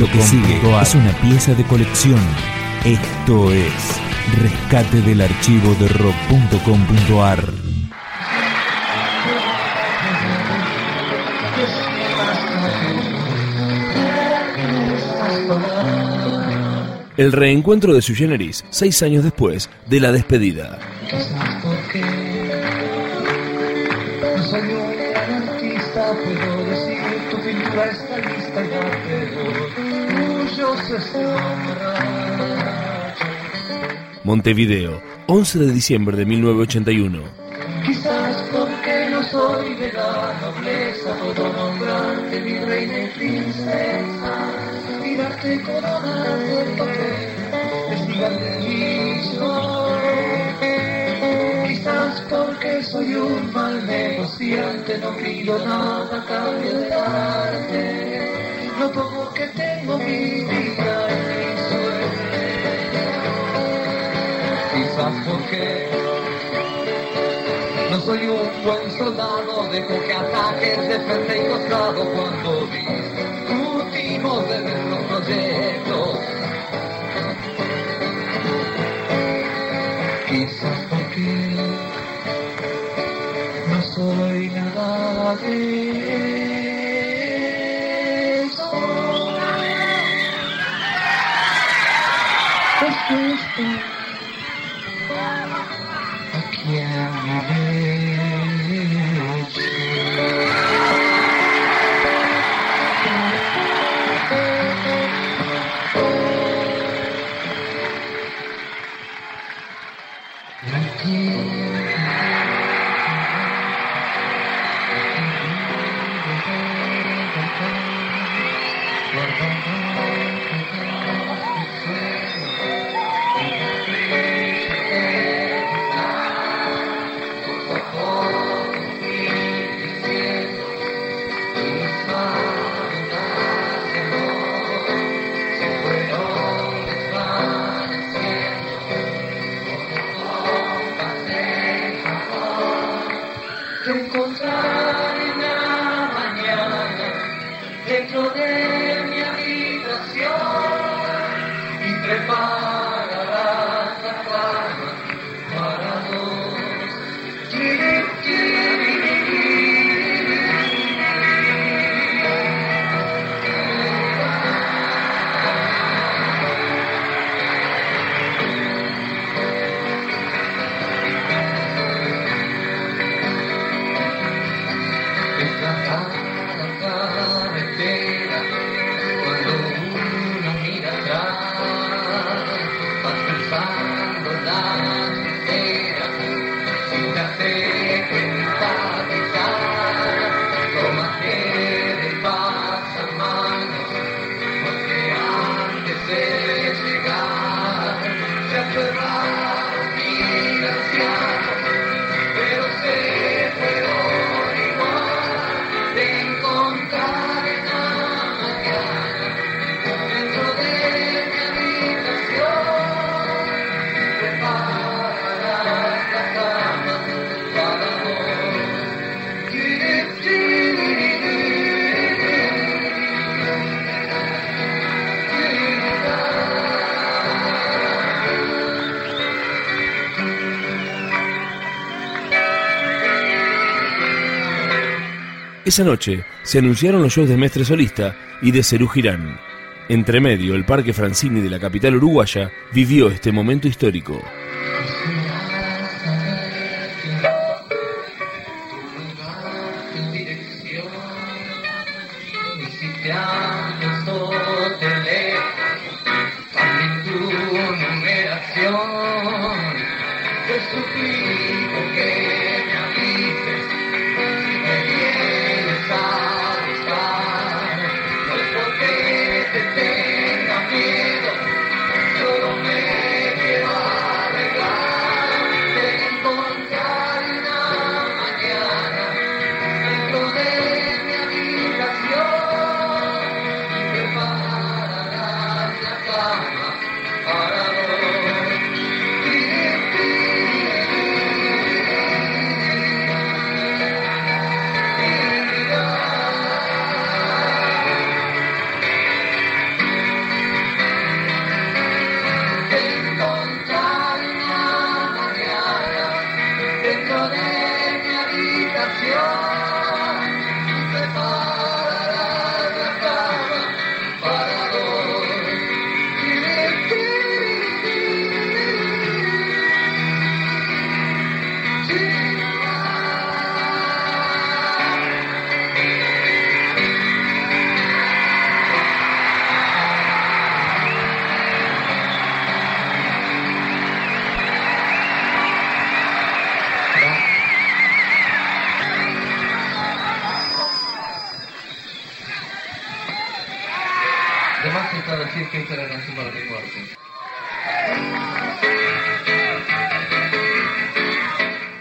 Lo que sigue es una pieza de colección. Esto es Rescate del archivo de rock.com.ar. El reencuentro de su generis seis años después de la despedida. Montevideo, 11 de diciembre de 1981. Quizás porque no soy de la nobleza, puedo nombrarte mi reina y princesa y darte coronas de papel. Quizás porque soy un mal negociante, no pido nada a cambio de que ataques de frente y costado cuando discutimos de nuestros proyectos. Quizás porque no soy nada de eso. Es Bye. Esa noche se anunciaron los shows de Mestre Solista y de Cerú Girán. Entre medio, el Parque Francini de la capital uruguaya vivió este momento histórico.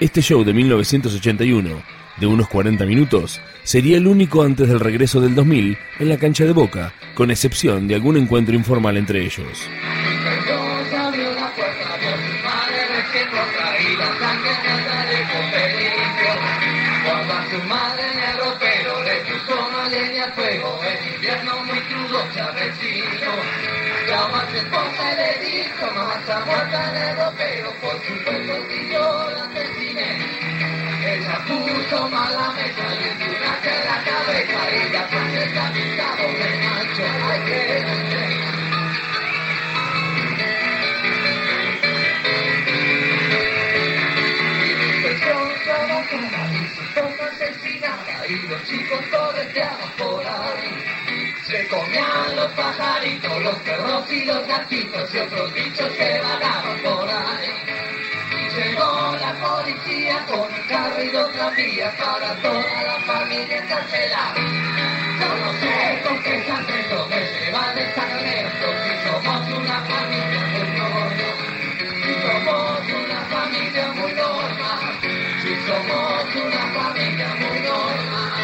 Este show de 1981, de unos 40 minutos, sería el único antes del regreso del 2000 en la cancha de Boca, con excepción de algún encuentro informal entre ellos. Muerta en el ropero, por supuesto si yo la asesiné. Ella puso mala mesa y un en la cabeza y la frase camisado de macho, hay que Y su asesinada y los chicos correteados por ahí. Se comían los pajaritos, los perros y los gatitos y otros bichos que vagaban por ahí. Llegó la policía con un carro y dos tranvías para toda la familia encarcelada. Yo no sé con qué sangre me llevan sacramento si somos una familia muy normal. Si somos una familia muy normal. Si somos una familia muy normal.